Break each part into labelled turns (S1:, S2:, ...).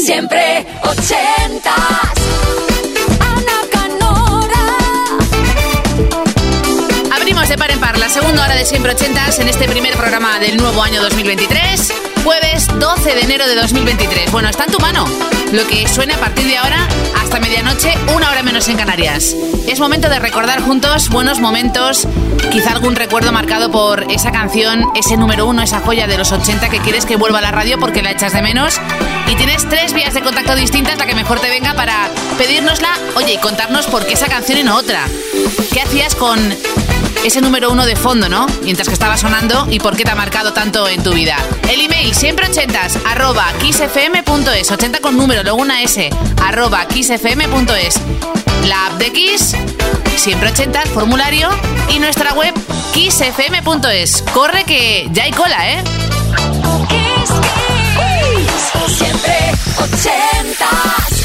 S1: Siempre ochentas. Ana Canora.
S2: Abrimos de par en par la segunda hora de Siempre Ochentas en este primer programa del nuevo año 2023, jueves 12 de enero de 2023. Bueno, está en tu mano. Lo que suene a partir de ahora hasta medianoche, una hora menos en Canarias. Es momento de recordar juntos buenos momentos, quizá algún recuerdo marcado por esa canción, ese número uno, esa joya de los 80 que quieres que vuelva a la radio porque la echas de menos. Y tienes tres vías de contacto distintas, la que mejor te venga para pedírnosla, oye, y contarnos por qué esa canción y no otra. ¿Qué hacías con ese número uno de fondo, ¿no? Mientras que estaba sonando y por qué te ha marcado tanto en tu vida. El email siempre ochentas arroba kissfm.es, 80 con número, luego una S, arroba kissfm.es. La app de Kiss, siempre ochentas, formulario y nuestra web kissfm.es. Corre que ya hay cola, ¿eh?
S1: Kiss, Kiss. Siempre ochentas.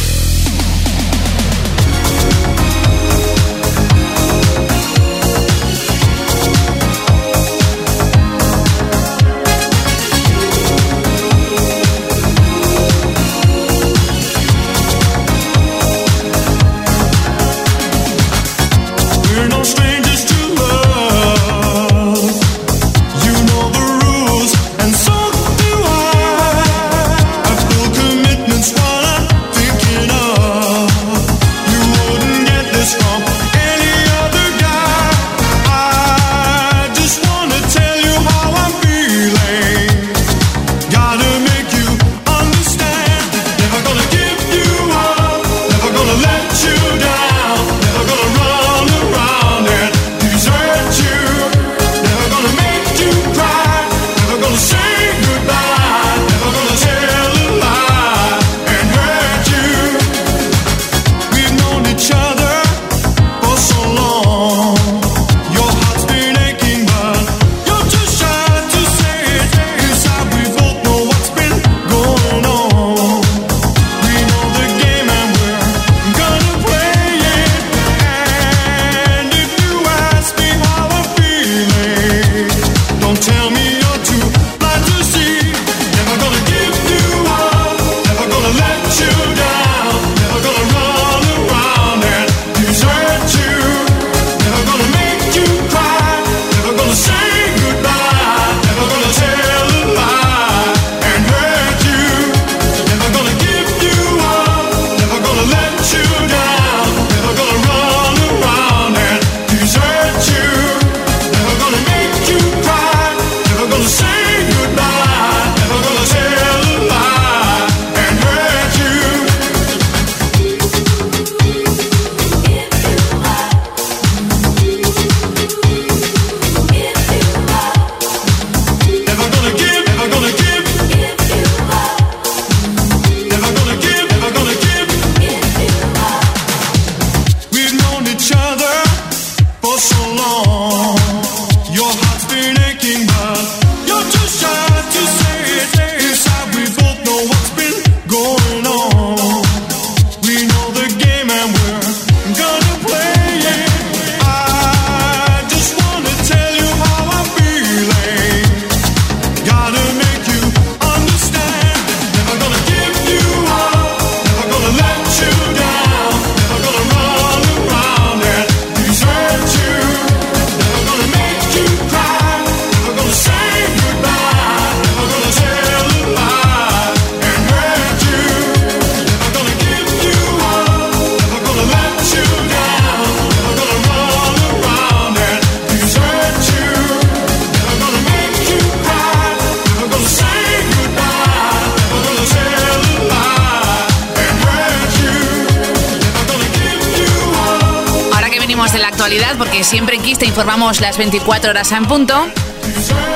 S2: Las 24 horas en punto,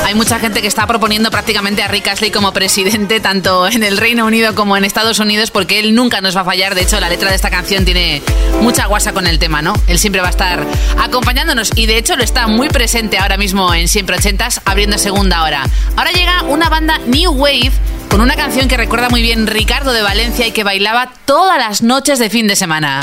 S2: hay mucha gente que está proponiendo prácticamente a Rick Astley como presidente, tanto en el Reino Unido como en Estados Unidos, porque él nunca nos va a fallar. De hecho, la letra de esta canción tiene mucha guasa con el tema, ¿no? Él siempre va a estar acompañándonos y de hecho lo está muy presente ahora mismo en Siempre Ochentas, abriendo segunda hora. Ahora llega una banda New Wave con una canción que recuerda muy bien Ricardo de Valencia y que bailaba todas las noches de fin de semana.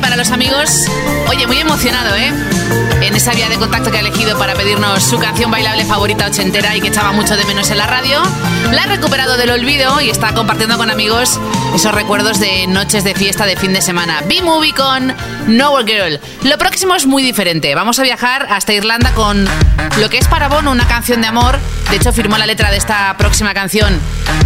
S2: Para los amigos. Oye, muy emocionado, ¿eh? En esa vía de contacto que ha elegido para pedirnos su canción bailable favorita ochentera y que echaba mucho de menos en la radio. La ha recuperado del olvido y está compartiendo con amigos esos recuerdos de noches de fiesta de fin de semana. B-Movie con Nowhere Girl. Lo próximo es muy diferente. Vamos a viajar hasta Irlanda con lo que es para Bono una canción de amor. De hecho, firmó la letra de esta próxima canción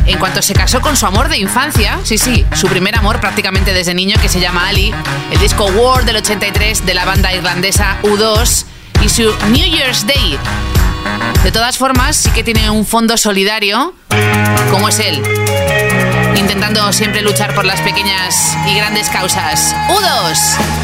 S2: en cuanto se casó con su amor de infancia. Sí, sí, su primer amor prácticamente desde niño que se llama Ali. El disco War del 83 de la banda irlandesa U2 y su New Year's Day. De todas formas, sí que tiene un fondo solidario, como es él. Intentando siempre luchar por las pequeñas y grandes causas. U2.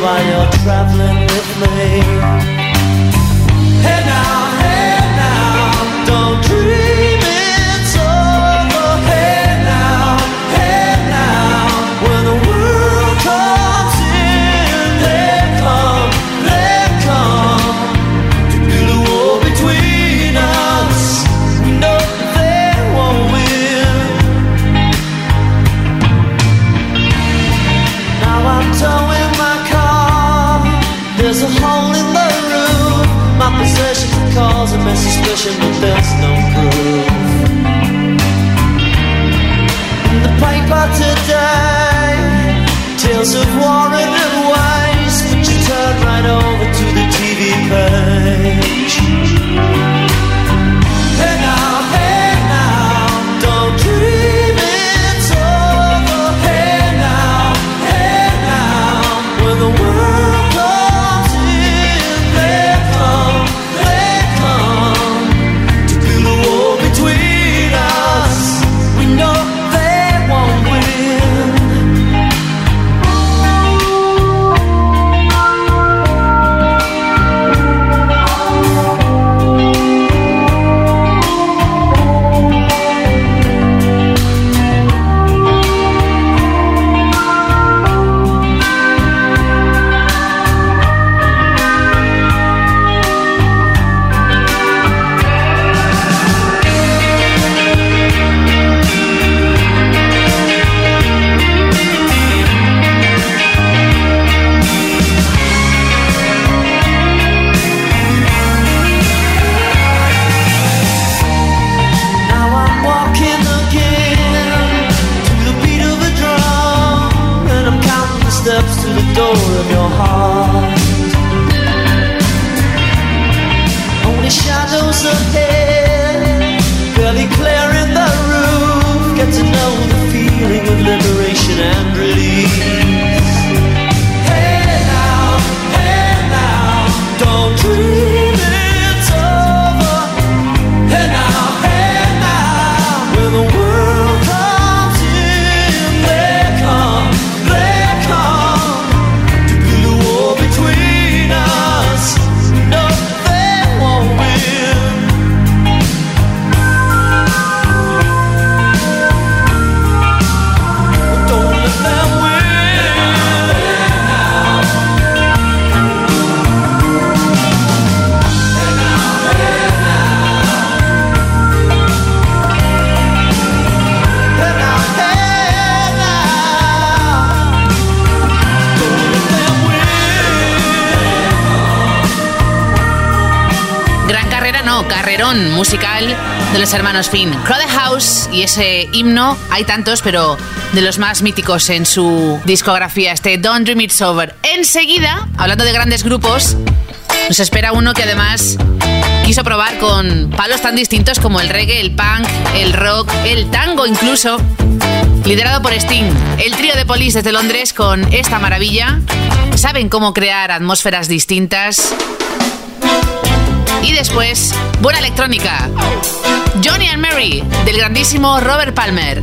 S3: while you're traveling with me. of war and
S2: carrerón musical de los hermanos Finn. Crowded House y ese himno, hay tantos, pero de los más míticos en su discografía, este Don't Dream It's Over. Enseguida, hablando de grandes grupos, nos espera uno que además quiso probar con palos tan distintos como el reggae, el punk, el rock, el tango incluso. Liderado por Sting, el trío de Polis desde Londres con esta maravilla. Saben cómo crear atmósferas distintas y después, buena electrónica. Johnny and Mary, del grandísimo Robert Palmer.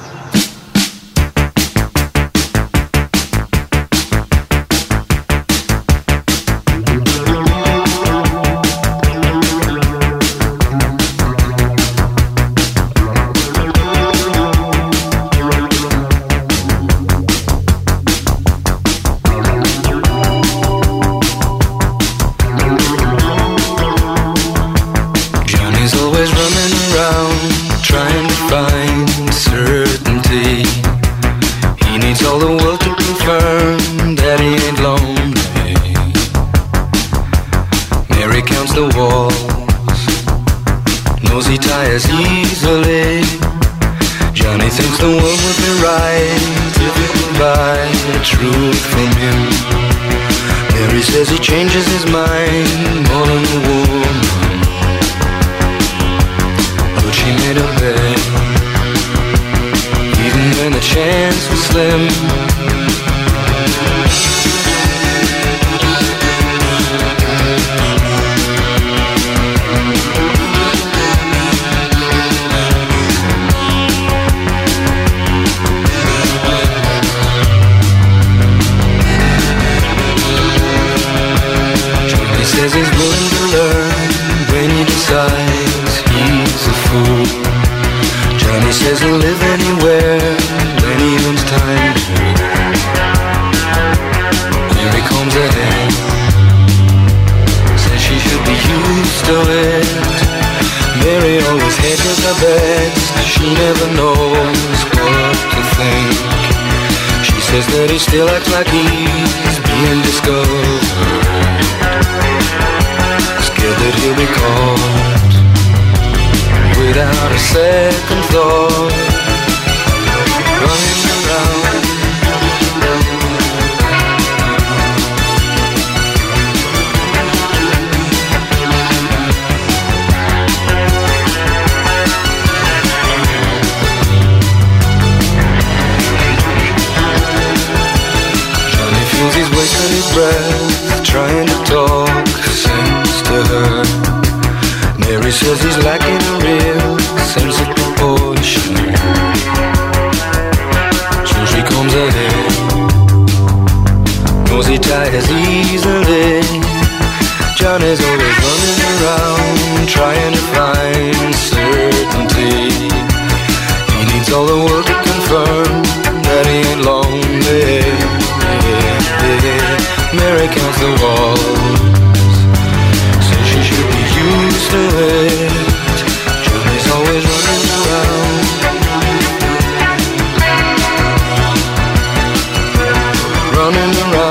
S4: Decides he's a fool. Johnny says he'll live anywhere when he owns time. Here he comes ahead. Says she should be used to it. Mary always hedges her bets. She never knows what to think. She says that he still acts like he's being discovered. Without a second thought Running around. Johnny feels he's wasting his breath Trying to talk sense to her. Mary says he's lacking He tires easily. Johnny's always running around Trying to find certainty. He needs all the world to confirm That he ain't lonely. Mary counts the walls. Says she should be used to it Johnny's always running around. Running around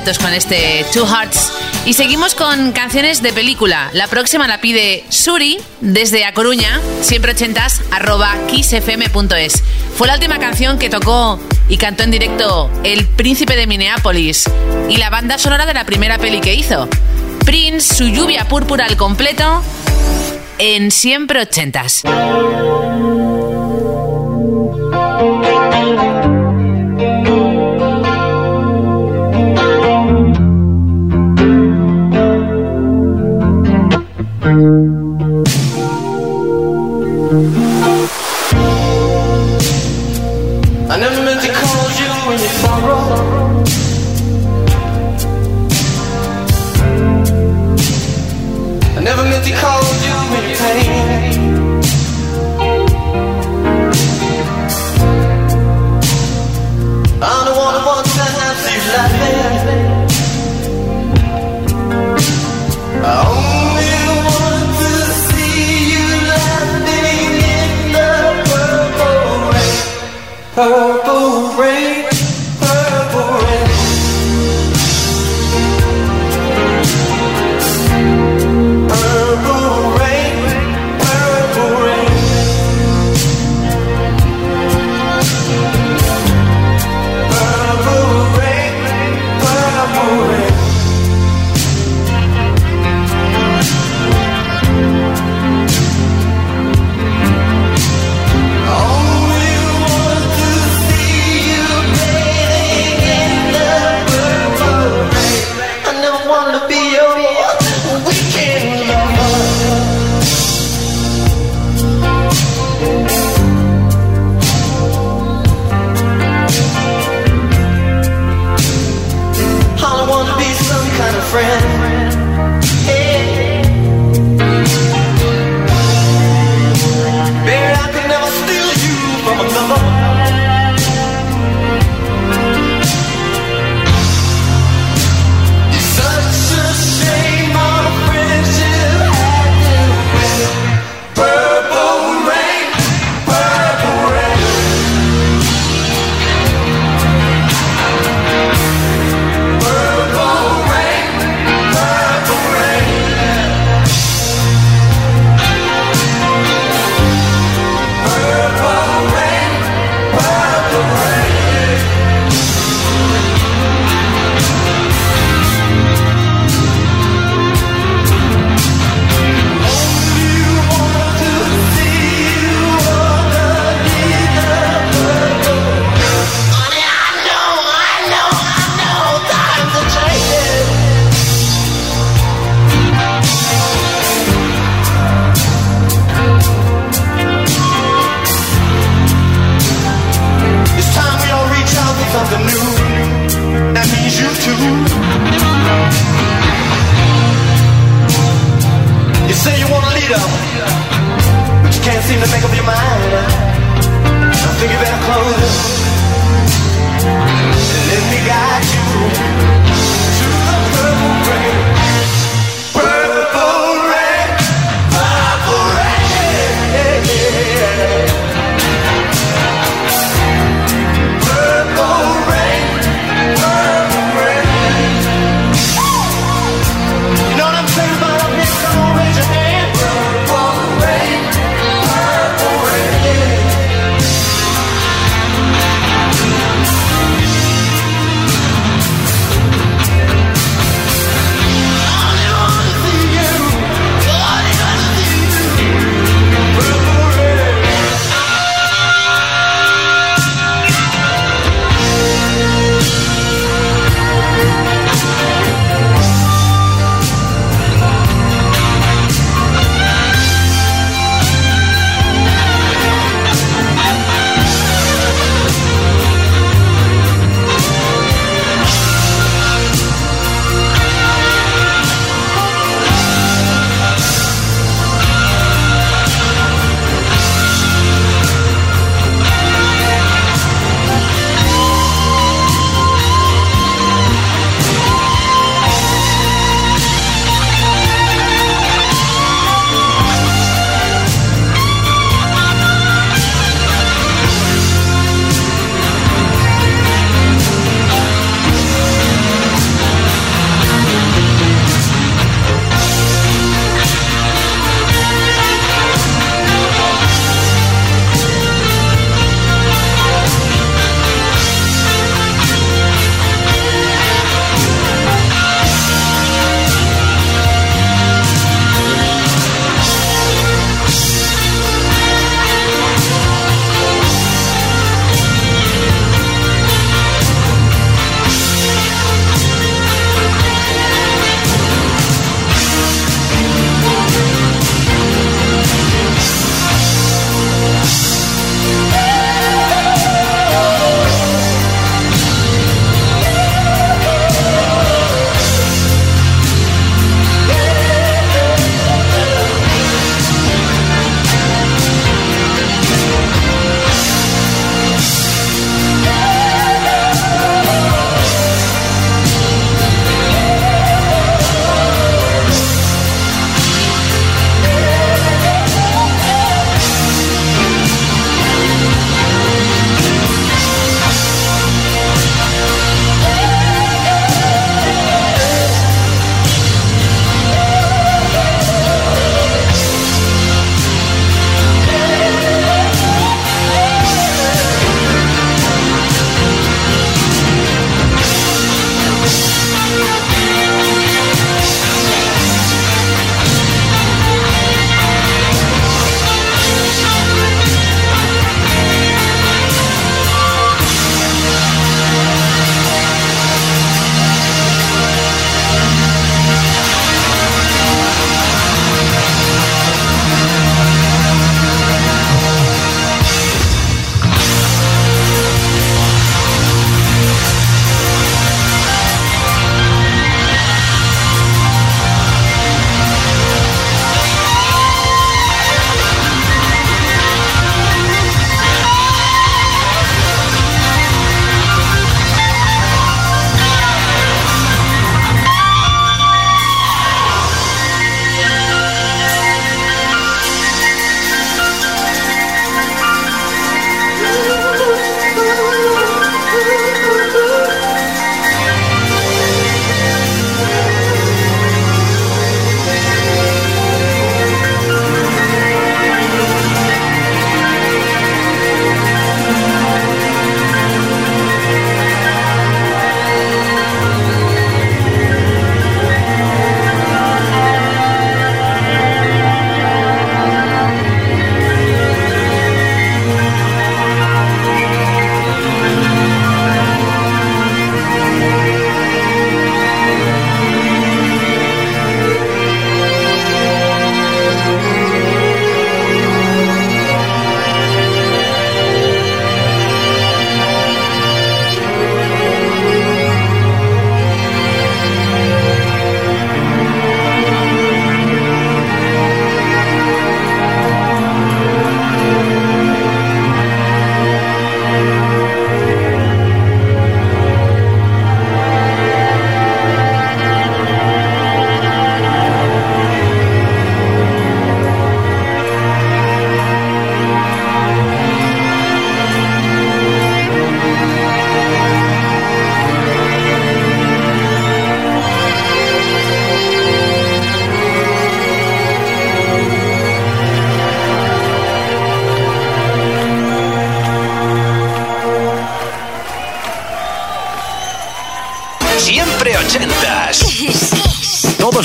S2: con este Two Hearts. Y seguimos con canciones de película. La próxima la pide Suri desde A Coruña, siempre ochentas, arroba kissfm.es. Fue la última canción que tocó y cantó en directo El Príncipe de Minneapolis y la banda sonora de la primera peli que hizo. Prince, su lluvia púrpura al completo en siempre ochentas.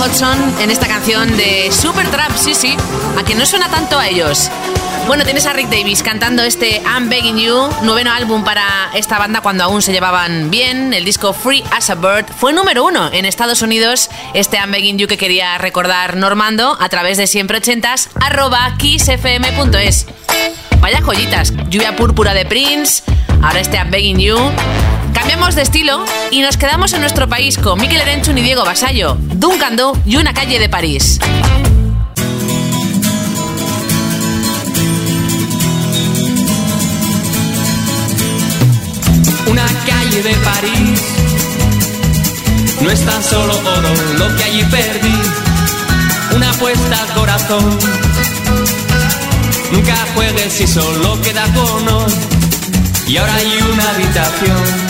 S2: Hodgson en esta canción de Supertramp, sí, sí, a que no suena tanto a ellos. Bueno, tienes a Rick Davis cantando este I'm Begging You, noveno álbum para esta banda cuando aún se llevaban bien. El disco Free as a Bird fue número uno en Estados Unidos. Este I'm Begging You que quería recordar Normando a través de siempre ochentas arroba kissfm.es. Vaya joyitas, lluvia púrpura de Prince, ahora este I'm Begging You. Cambiamos de estilo y nos quedamos en nuestro país con Mikel Erenchun y Diego Basallo, Duncan Do y una calle de París.
S5: Una calle de París no es tan solo oro lo que allí perdí. Una apuesta al corazón. Nunca juegues si solo queda cono. Y ahora hay una habitación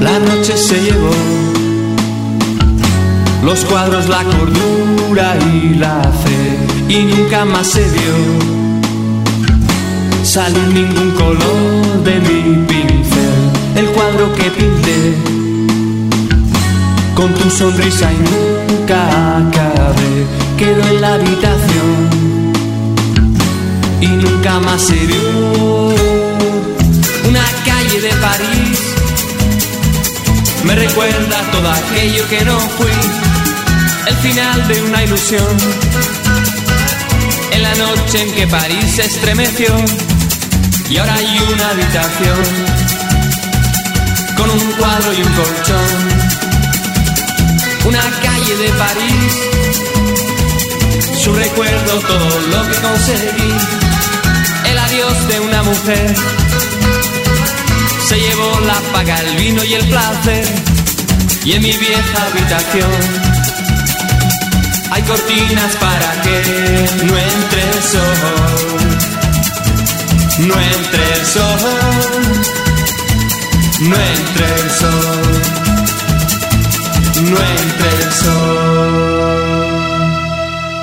S5: La noche se llevó los cuadros, la cordura y la fe. Y nunca más se vio salir ningún color de mi pincel. El cuadro que pinté con tu sonrisa y nunca acabé. Quedó en la habitación y nunca más se vio. Una calle de París me recuerda todo aquello que no fui. El final de una ilusión. En la noche en que París se estremeció y ahora hay una habitación con un cuadro y un colchón. Una calle de París, su recuerdo, todo lo que conseguí. El adiós de una mujer se llevó la paga, el vino y el placer. Y en mi vieja habitación hay cortinas para que no entre el sol no entre el sol, no entre el sol, no entre el sol.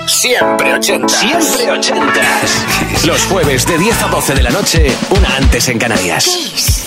S6: Siempre ochentas. Siempre ochentas. Los jueves de 10 a 12 de la noche, una antes en Canarias.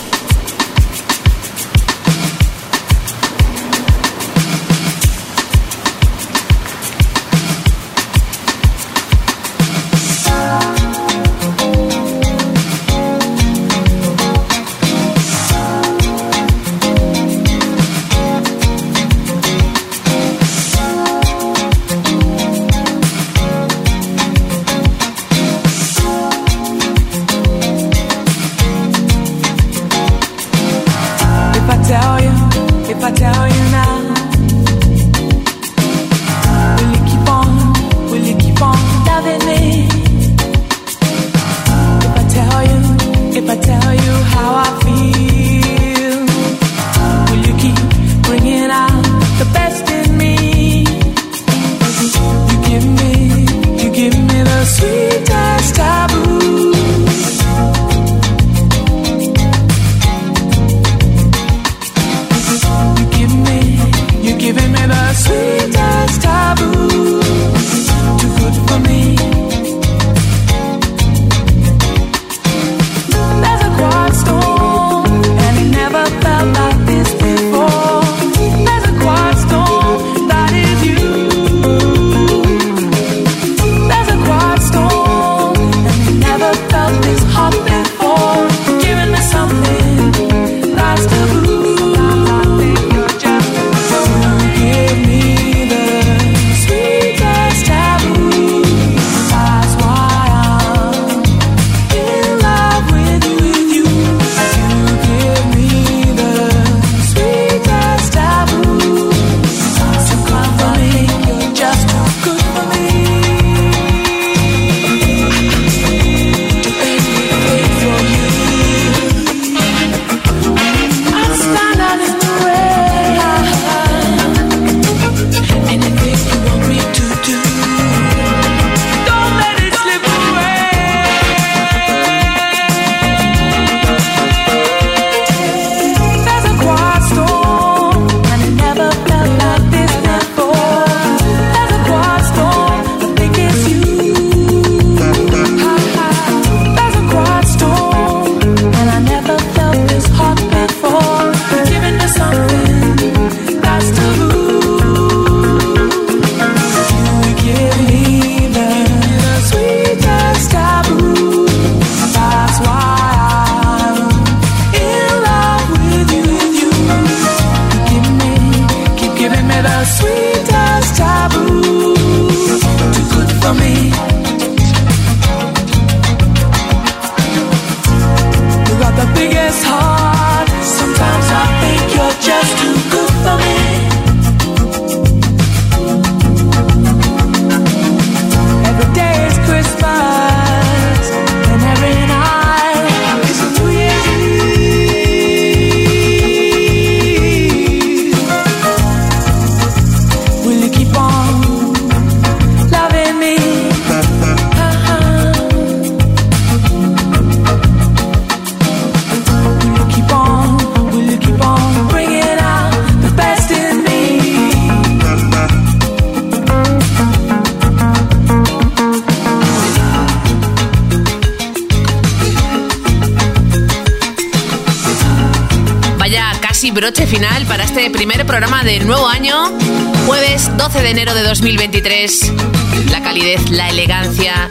S2: Broche final para este primer programa del nuevo año, jueves 12 de enero de 2023. La calidez, la elegancia,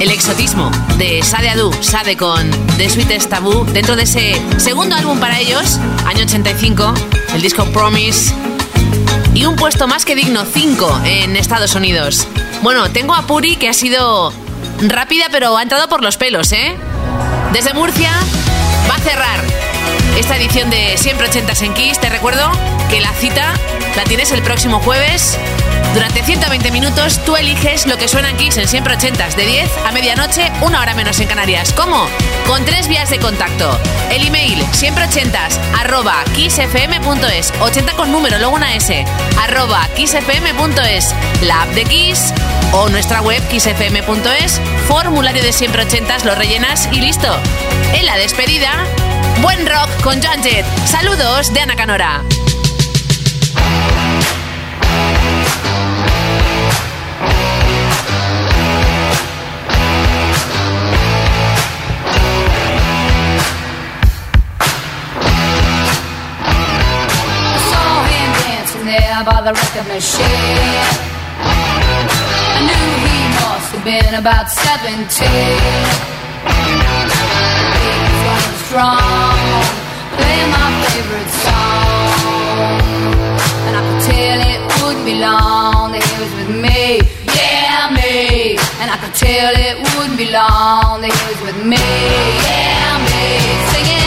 S2: el exotismo de Sade Adu, Sade con The Sweetest Taboo, dentro de ese segundo álbum para ellos, año 85, el disco Promise. Y un puesto más que digno, 5 en Estados Unidos. Bueno, tengo a Puri que ha sido rápida, pero ha entrado por los pelos, ¿eh? Desde Murcia va a cerrar esta edición de Siempre 80 en Kiss. Te recuerdo que la cita la tienes el próximo jueves. Durante 120 minutos tú eliges lo que suena en Kiss en Siempre 80 de 10 a medianoche, una hora menos en Canarias. ¿Cómo? Con tres vías de contacto. El email siempre 80 arroba kissfm.es 80 con número, luego una S arroba kissfm.es la app de Kiss o nuestra web kissfm.es formulario de siempre 80 lo rellenas y listo. En la despedida Buen rock con John Jett. Saludos de Ana Canora.
S7: There by the record machine. I knew he must have been about 17. Strong, playing my favorite song. And I could tell it wouldn't be long that he was with me. Yeah, me. And I could tell it wouldn't be long that he was with me. Yeah, me. Singing.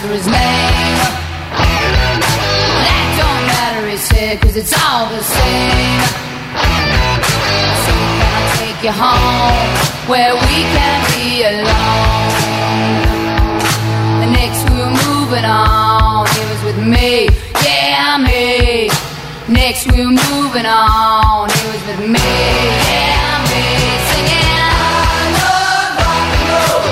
S7: For his name. That don't matter, he said, cause it's all the same. So can I take you home where we can be alone? Next we were moving on, he was with me, yeah, me. Next we were moving on, he was with me, yeah, me. Singing, I love rock and roll.